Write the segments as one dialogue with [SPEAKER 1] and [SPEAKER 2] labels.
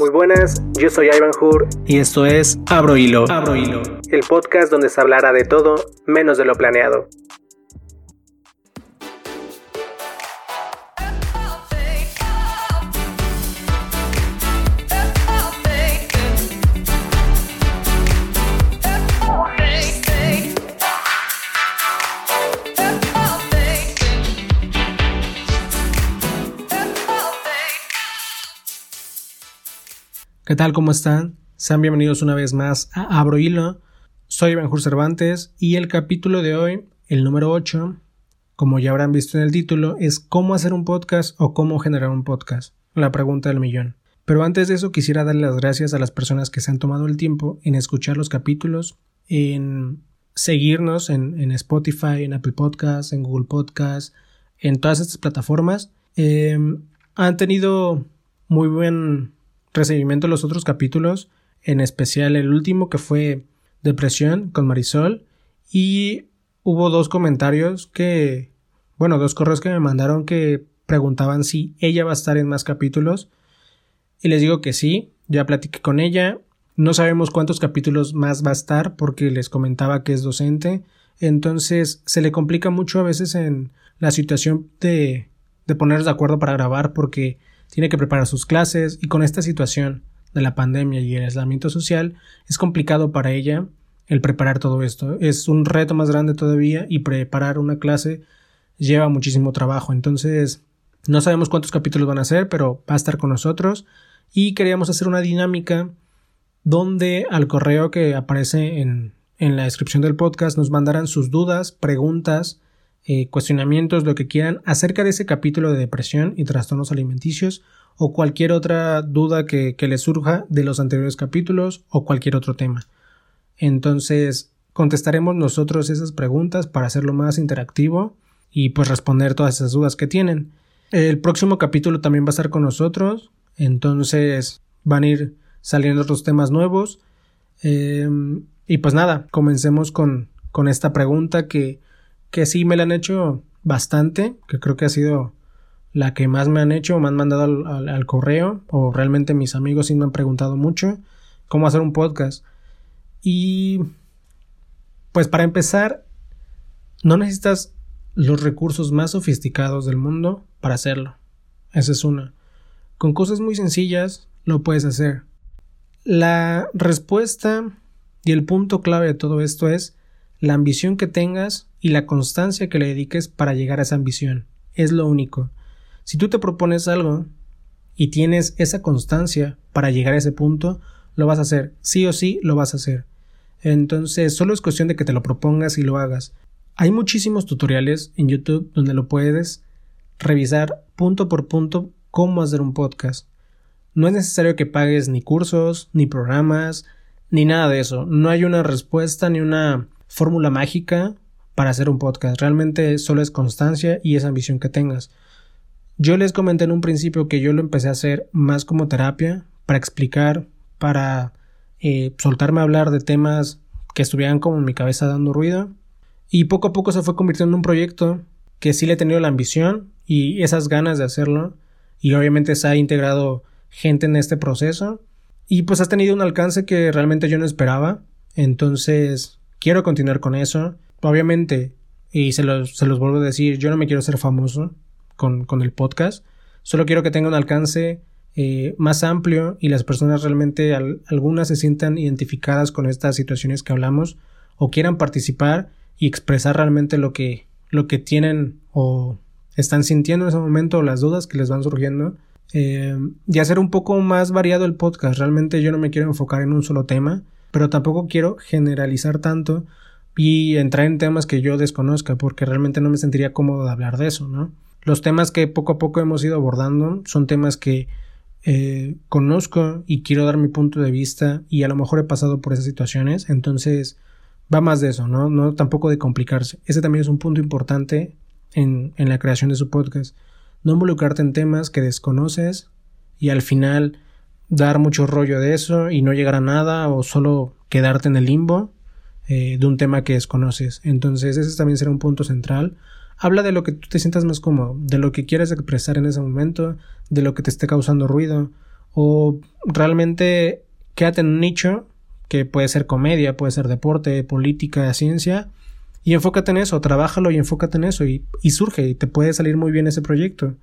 [SPEAKER 1] Muy buenas, yo soy Ivan Hur
[SPEAKER 2] y esto es Abro Hilo. Abro
[SPEAKER 1] Hilo, el podcast donde se hablará de todo menos de lo planeado.
[SPEAKER 2] ¿Qué tal? ¿Cómo están? Sean bienvenidos una vez más a Abro Hilo. Soy Benjur Cervantes y el capítulo de hoy, el número 8, como ya habrán visto en el título, es cómo hacer un podcast o cómo generar un podcast. La pregunta del millón. Pero antes de eso quisiera darle las gracias a las personas que se han tomado el tiempo en escuchar los capítulos, en seguirnos en, Spotify, en Apple Podcasts, en Google Podcasts, en todas estas plataformas. Eh, han tenido muy buen recibimiento de los otros capítulos, en especial el último que fue Depresión con Marisol y hubo dos comentarios que, bueno, dos correos que me mandaron que preguntaban si ella va a estar en más capítulos y les digo que sí, ya platiqué con ella, no sabemos cuántos capítulos más va a estar porque les comentaba que es docente, entonces se le complica mucho a veces en la situación de, de ponerse de acuerdo para grabar porque tiene que preparar sus clases y con esta situación de la pandemia y el aislamiento social es complicado para ella el preparar todo esto. Es un reto más grande todavía y preparar una clase lleva muchísimo trabajo. Entonces, no sabemos cuántos capítulos van a ser, pero va a estar con nosotros y queríamos hacer una dinámica donde al correo que aparece en, en la descripción del podcast nos mandaran sus dudas, preguntas, eh, cuestionamientos, lo que quieran acerca de ese capítulo de depresión y trastornos alimenticios o cualquier otra duda que, les surja de los anteriores capítulos o cualquier otro tema. Entonces, contestaremos nosotros esas preguntas para hacerlo más interactivo y pues responder todas esas dudas que tienen. El próximo capítulo también va a estar con nosotros, entonces van a ir saliendo otros temas nuevos. Em, y pues nada, comencemos con, con esta pregunta que que sí me la han hecho bastante, que creo que ha sido la que más me han hecho, me han mandado al, correo, o realmente mis amigos sí me han preguntado mucho, cómo hacer un podcast. Y pues para empezar, no necesitas los recursos más sofisticados del mundo para hacerlo. Esa es una. Con cosas muy sencillas lo puedes hacer. La respuesta y el punto clave de todo esto es la ambición que tengas y la constancia que le dediques para llegar a esa ambición. Es lo único. Si tú te propones algo y tienes esa constancia para llegar a ese punto, lo vas a hacer. Sí o sí lo vas a hacer. Entonces, solo es cuestión de que te lo propongas y lo hagas. Hay muchísimos tutoriales en YouTube donde lo puedes revisar punto por punto cómo hacer un podcast. No es necesario que pagues ni cursos, ni programas, ni nada de eso. No hay una respuesta ni una fórmula mágica para hacer un podcast. Realmente solo es constancia y esa ambición que tengas. Yo les comenté en un principio que yo lo empecé a hacer más como terapia, para explicar, para eh, soltarme a hablar de temas que estuvieran como en mi cabeza dando ruido. Y poco a poco se fue convirtiendo en un proyecto que sí le he tenido la ambición y esas ganas de hacerlo. Y obviamente se ha integrado gente en este proceso. Y pues has tenido un alcance que realmente yo no esperaba. Entonces, quiero continuar con eso. Obviamente, y se los, se los vuelvo a decir, yo no me quiero ser famoso con, con el podcast. Solo quiero que tenga un alcance eh, más amplio y las personas realmente algunas se sientan identificadas con estas situaciones que hablamos o quieran participar y expresar realmente lo que, lo que tienen o están sintiendo en ese momento o las dudas que les van surgiendo. Eh, y hacer un poco más variado el podcast. Realmente yo no me quiero enfocar en un solo tema pero tampoco quiero generalizar tanto y entrar en temas que yo desconozca, porque realmente no me sentiría cómodo de hablar de eso, ¿no? Los temas que poco a poco hemos ido abordando son temas que eh, conozco y quiero dar mi punto de vista y a lo mejor he pasado por esas situaciones, entonces va más de eso, ¿no? No tampoco de complicarse. Ese también es un punto importante en, en la creación de su podcast. No involucrarte en temas que desconoces y al final dar mucho rollo de eso y no llegar a nada o solo quedarte en el limbo eh, de un tema que desconoces. Entonces ese también será un punto central. Habla de lo que tú te sientas más cómodo, de lo que quieres expresar en ese momento, de lo que te esté causando ruido o realmente quédate en un nicho que puede ser comedia, puede ser deporte, política, ciencia, y enfócate en eso, trabájalo y enfócate en eso, y, surge, y te puede salir muy bien ese proyecto.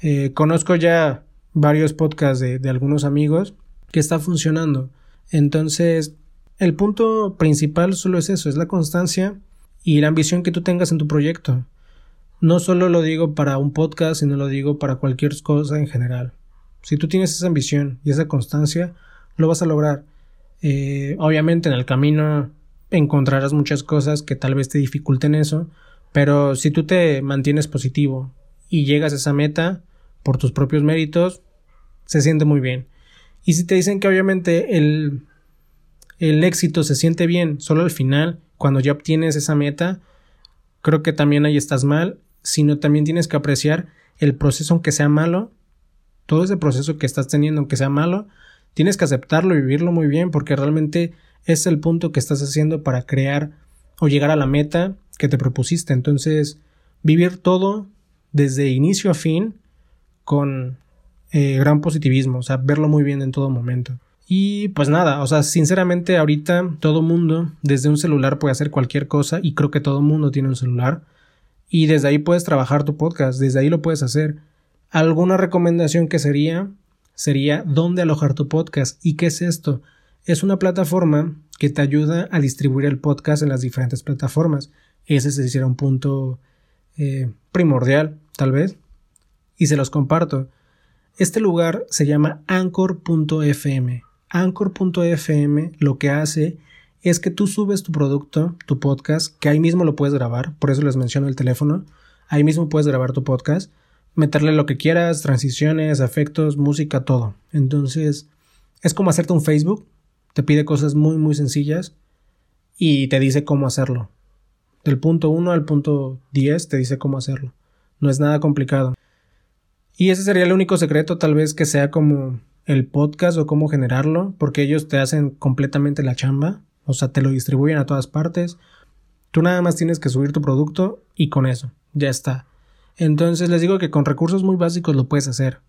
[SPEAKER 2] Eh, conozco ya varios podcasts de, de algunos amigos que está funcionando. Entonces, el punto principal solo es eso, es la constancia y la ambición que tú tengas en tu proyecto. No solo lo digo para un podcast, sino lo digo para cualquier cosa en general. Si tú tienes esa ambición y esa constancia, lo vas a lograr. Eh, obviamente en el camino encontrarás muchas cosas que tal vez te dificulten eso, pero si tú te mantienes positivo y llegas a esa meta por tus propios méritos, se siente muy bien. Y si te dicen que obviamente el, el éxito se siente bien solo al final, cuando ya obtienes esa meta, creo que también ahí estás mal, sino también tienes que apreciar el proceso aunque sea malo, todo ese proceso que estás teniendo aunque sea malo, tienes que aceptarlo y vivirlo muy bien porque realmente es el punto que estás haciendo para crear o llegar a la meta que te propusiste. Entonces, vivir todo desde inicio a fin con eh, gran positivismo, o sea, verlo muy bien en todo momento. Y pues nada, o sea, sinceramente ahorita todo mundo desde un celular puede hacer cualquier cosa y creo que todo mundo tiene un celular y desde ahí puedes trabajar tu podcast, desde ahí lo puedes hacer. Alguna recomendación que sería sería dónde alojar tu podcast y qué es esto. Es una plataforma que te ayuda a distribuir el podcast en las diferentes plataformas. Ese sería un punto eh, primordial, tal vez. Y se los comparto. Este lugar se llama anchor.fm. Anchor.fm lo que hace es que tú subes tu producto, tu podcast, que ahí mismo lo puedes grabar, por eso les menciono el teléfono, ahí mismo puedes grabar tu podcast, meterle lo que quieras, transiciones, efectos, música, todo. Entonces, es como hacerte un Facebook, te pide cosas muy, muy sencillas y te dice cómo hacerlo. Del punto 1 al punto 10 te dice cómo hacerlo. No es nada complicado. Y ese sería el único secreto, tal vez que sea como el podcast o cómo generarlo, porque ellos te hacen completamente la chamba, o sea, te lo distribuyen a todas partes. Tú nada más tienes que subir tu producto y con eso, ya está. Entonces les digo que con recursos muy básicos lo puedes hacer.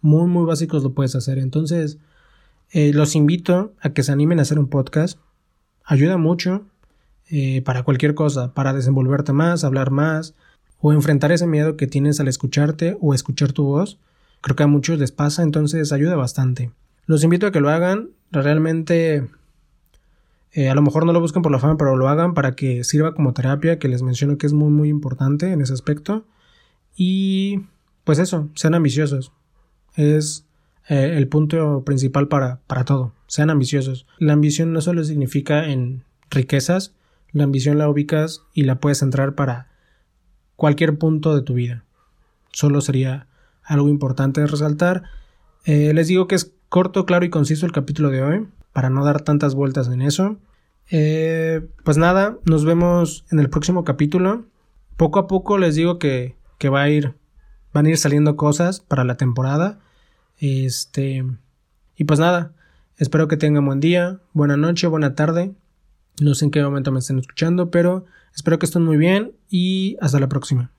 [SPEAKER 2] Muy, muy básicos lo puedes hacer. Entonces, eh, los invito a que se animen a hacer un podcast. Ayuda mucho eh, para cualquier cosa, para desenvolverte más, hablar más o enfrentar ese miedo que tienes al escucharte o escuchar tu voz. Creo que a muchos les pasa, entonces ayuda bastante. Los invito a que lo hagan. Realmente, eh, a lo mejor no lo busquen por la fama, pero lo hagan para que sirva como terapia, que les menciono que es muy, muy importante en ese aspecto. Y pues eso, sean ambiciosos. Es eh, el punto principal para, para todo. Sean ambiciosos. La ambición no solo significa en riquezas, la ambición la ubicas y la puedes entrar para cualquier punto de tu vida. Solo sería algo importante de resaltar. Eh, les digo que es corto, claro y conciso el capítulo de hoy, para no dar tantas vueltas en eso. Eh, pues nada, nos vemos en el próximo capítulo. Poco a poco les digo que, que va a ir, van a ir saliendo cosas para la temporada. Este, y pues nada, espero que tengan buen día, buena noche, buena tarde. No sé en qué momento me estén escuchando, pero espero que estén muy bien y hasta la próxima.